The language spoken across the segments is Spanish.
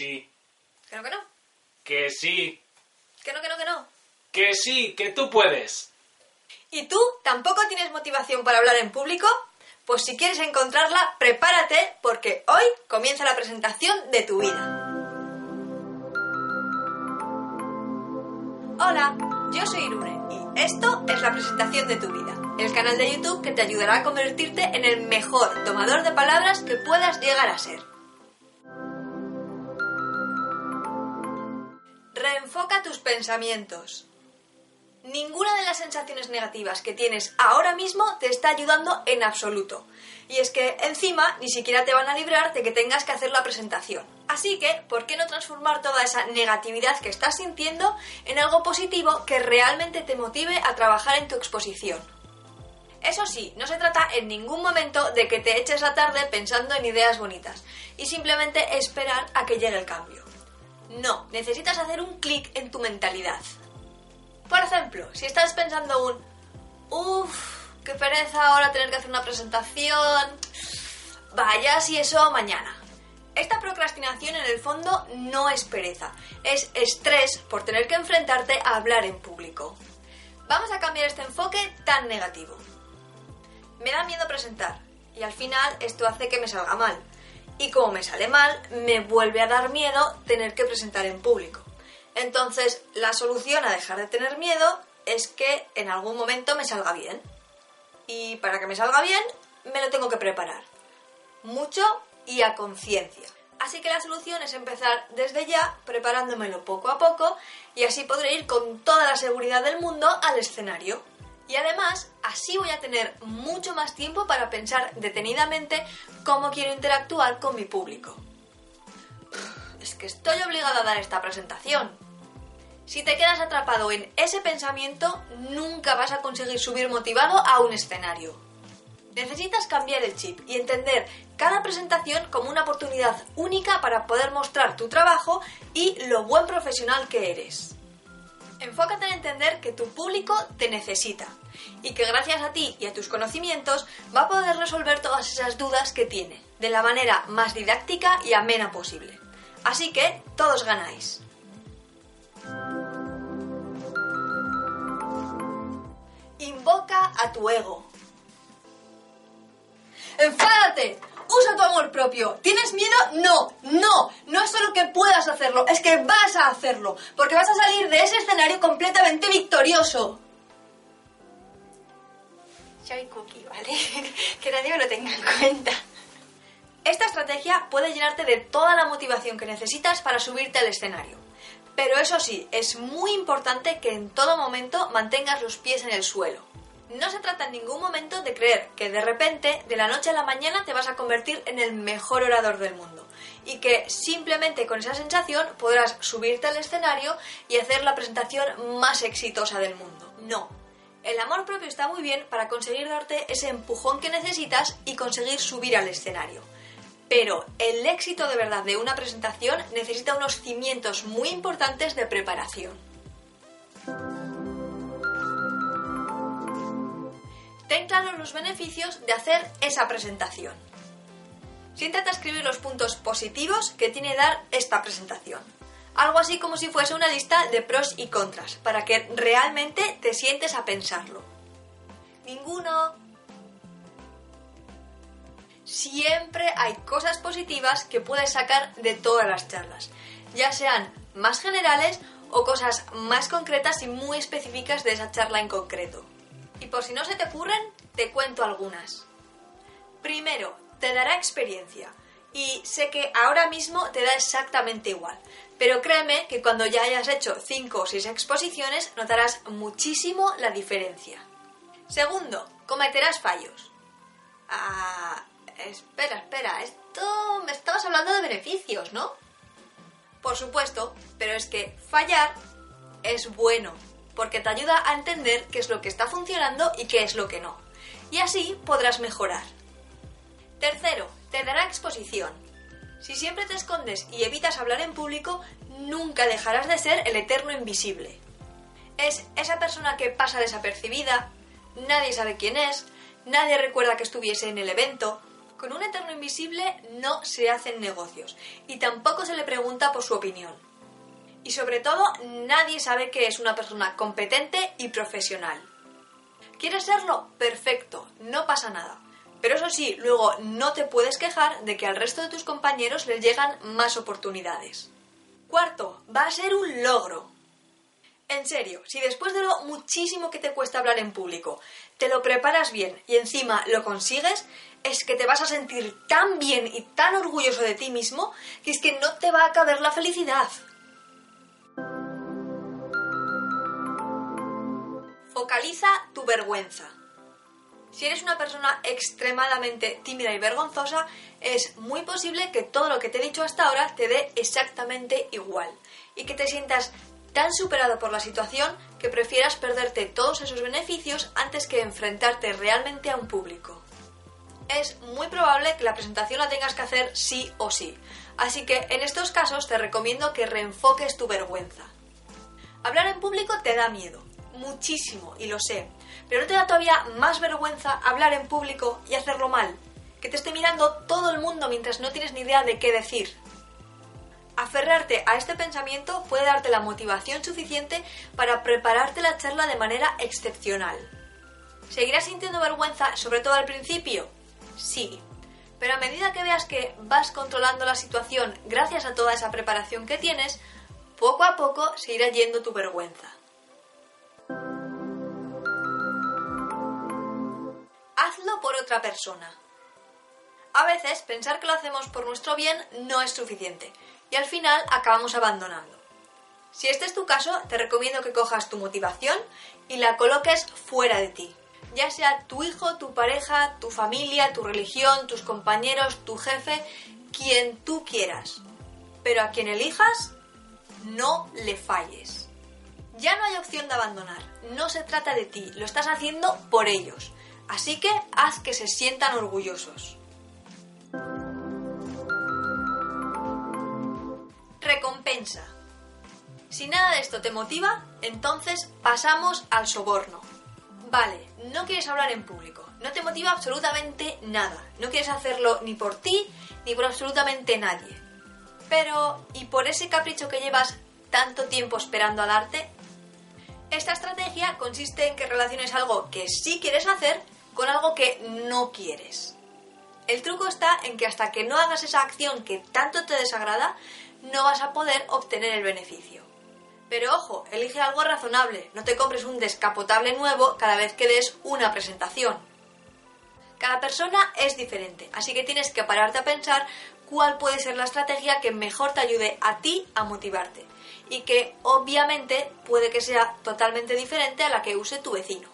Sí. Que no, que no. Que sí. Que no, que no, que no. Que sí, que tú puedes. ¿Y tú tampoco tienes motivación para hablar en público? Pues si quieres encontrarla, prepárate porque hoy comienza la presentación de tu vida. Hola, yo soy Irune y esto es la presentación de tu vida, el canal de YouTube que te ayudará a convertirte en el mejor tomador de palabras que puedas llegar a ser. Reenfoca tus pensamientos. Ninguna de las sensaciones negativas que tienes ahora mismo te está ayudando en absoluto. Y es que encima ni siquiera te van a librar de que tengas que hacer la presentación. Así que, ¿por qué no transformar toda esa negatividad que estás sintiendo en algo positivo que realmente te motive a trabajar en tu exposición? Eso sí, no se trata en ningún momento de que te eches la tarde pensando en ideas bonitas y simplemente esperar a que llegue el cambio. No, necesitas hacer un clic en tu mentalidad. Por ejemplo, si estás pensando un, uff, qué pereza ahora tener que hacer una presentación, vaya si eso mañana. Esta procrastinación en el fondo no es pereza, es estrés por tener que enfrentarte a hablar en público. Vamos a cambiar este enfoque tan negativo. Me da miedo presentar y al final esto hace que me salga mal. Y como me sale mal, me vuelve a dar miedo tener que presentar en público. Entonces, la solución a dejar de tener miedo es que en algún momento me salga bien. Y para que me salga bien, me lo tengo que preparar. Mucho y a conciencia. Así que la solución es empezar desde ya, preparándomelo poco a poco, y así podré ir con toda la seguridad del mundo al escenario. Y además, así voy a tener mucho más tiempo para pensar detenidamente cómo quiero interactuar con mi público. Es que estoy obligada a dar esta presentación. Si te quedas atrapado en ese pensamiento, nunca vas a conseguir subir motivado a un escenario. Necesitas cambiar el chip y entender cada presentación como una oportunidad única para poder mostrar tu trabajo y lo buen profesional que eres. Enfócate en entender que tu público te necesita y que gracias a ti y a tus conocimientos va a poder resolver todas esas dudas que tiene de la manera más didáctica y amena posible. Así que todos ganáis. Invoca a tu ego. ¡Enfádate! Usa tu amor propio. ¿Tienes miedo? No, no. No es solo que puedas hacerlo, es que vas a hacerlo. Porque vas a salir de ese escenario completamente victorioso. Soy cookie, ¿vale? que nadie me lo tenga en cuenta. Esta estrategia puede llenarte de toda la motivación que necesitas para subirte al escenario. Pero eso sí, es muy importante que en todo momento mantengas los pies en el suelo. No se trata en ningún momento de creer que de repente, de la noche a la mañana, te vas a convertir en el mejor orador del mundo. Y que simplemente con esa sensación podrás subirte al escenario y hacer la presentación más exitosa del mundo. No. El amor propio está muy bien para conseguir darte ese empujón que necesitas y conseguir subir al escenario. Pero el éxito de verdad de una presentación necesita unos cimientos muy importantes de preparación. Claros los beneficios de hacer esa presentación. Siéntate a escribir los puntos positivos que tiene dar esta presentación. Algo así como si fuese una lista de pros y contras, para que realmente te sientes a pensarlo. Ninguno. Siempre hay cosas positivas que puedes sacar de todas las charlas, ya sean más generales o cosas más concretas y muy específicas de esa charla en concreto. Y por si no se te ocurren, te cuento algunas. Primero, te dará experiencia. Y sé que ahora mismo te da exactamente igual. Pero créeme que cuando ya hayas hecho 5 o 6 exposiciones notarás muchísimo la diferencia. Segundo, cometerás fallos. Ah, espera, espera, esto me estabas hablando de beneficios, ¿no? Por supuesto, pero es que fallar es bueno, porque te ayuda a entender qué es lo que está funcionando y qué es lo que no. Y así podrás mejorar. Tercero, te dará exposición. Si siempre te escondes y evitas hablar en público, nunca dejarás de ser el eterno invisible. Es esa persona que pasa desapercibida, nadie sabe quién es, nadie recuerda que estuviese en el evento. Con un eterno invisible no se hacen negocios y tampoco se le pregunta por su opinión. Y sobre todo, nadie sabe que es una persona competente y profesional. ¿Quieres serlo? Perfecto, no pasa nada. Pero eso sí, luego no te puedes quejar de que al resto de tus compañeros les llegan más oportunidades. Cuarto, va a ser un logro. En serio, si después de lo muchísimo que te cuesta hablar en público, te lo preparas bien y encima lo consigues, es que te vas a sentir tan bien y tan orgulloso de ti mismo que es que no te va a caber la felicidad. Focaliza tu vergüenza. Si eres una persona extremadamente tímida y vergonzosa, es muy posible que todo lo que te he dicho hasta ahora te dé exactamente igual y que te sientas tan superado por la situación que prefieras perderte todos esos beneficios antes que enfrentarte realmente a un público. Es muy probable que la presentación la tengas que hacer sí o sí, así que en estos casos te recomiendo que reenfoques tu vergüenza. Hablar en público te da miedo, muchísimo, y lo sé, pero ¿no te da todavía más vergüenza hablar en público y hacerlo mal? Que te esté mirando todo el mundo mientras no tienes ni idea de qué decir. Aferrarte a este pensamiento puede darte la motivación suficiente para prepararte la charla de manera excepcional. ¿Seguirás sintiendo vergüenza, sobre todo al principio? Sí. Pero a medida que veas que vas controlando la situación gracias a toda esa preparación que tienes, poco a poco se irá yendo tu vergüenza. Hazlo por otra persona. A veces pensar que lo hacemos por nuestro bien no es suficiente y al final acabamos abandonando. Si este es tu caso, te recomiendo que cojas tu motivación y la coloques fuera de ti. Ya sea tu hijo, tu pareja, tu familia, tu religión, tus compañeros, tu jefe, quien tú quieras. Pero a quien elijas, no le falles. Ya no hay opción de abandonar. No se trata de ti, lo estás haciendo por ellos. Así que haz que se sientan orgullosos. Recompensa. Si nada de esto te motiva, entonces pasamos al soborno. Vale, no quieres hablar en público, no te motiva absolutamente nada, no quieres hacerlo ni por ti ni por absolutamente nadie. Pero, ¿y por ese capricho que llevas tanto tiempo esperando a darte? Esta estrategia consiste en que relaciones algo que sí quieres hacer con algo que no quieres. El truco está en que hasta que no hagas esa acción que tanto te desagrada, no vas a poder obtener el beneficio. Pero ojo, elige algo razonable, no te compres un descapotable nuevo cada vez que des una presentación. Cada persona es diferente, así que tienes que pararte a pensar cuál puede ser la estrategia que mejor te ayude a ti a motivarte y que obviamente puede que sea totalmente diferente a la que use tu vecino.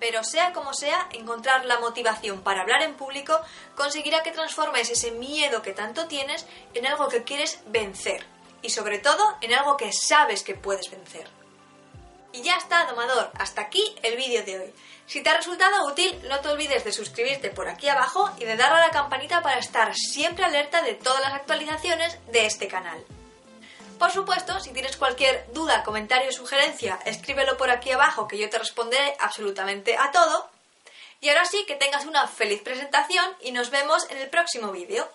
Pero sea como sea, encontrar la motivación para hablar en público conseguirá que transformes ese miedo que tanto tienes en algo que quieres vencer y sobre todo en algo que sabes que puedes vencer. Y ya está, domador, hasta aquí el vídeo de hoy. Si te ha resultado útil, no te olvides de suscribirte por aquí abajo y de darle a la campanita para estar siempre alerta de todas las actualizaciones de este canal. Por supuesto, si tienes cualquier duda, comentario o sugerencia, escríbelo por aquí abajo que yo te responderé absolutamente a todo. Y ahora sí, que tengas una feliz presentación y nos vemos en el próximo vídeo.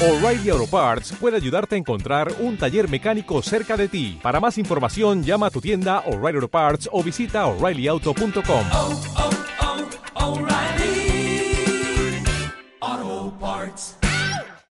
O'Reilly Auto Parts puede ayudarte a encontrar un taller mecánico cerca de ti. Para más información, llama a tu tienda O'Reilly Auto Parts o visita oreillyauto.com.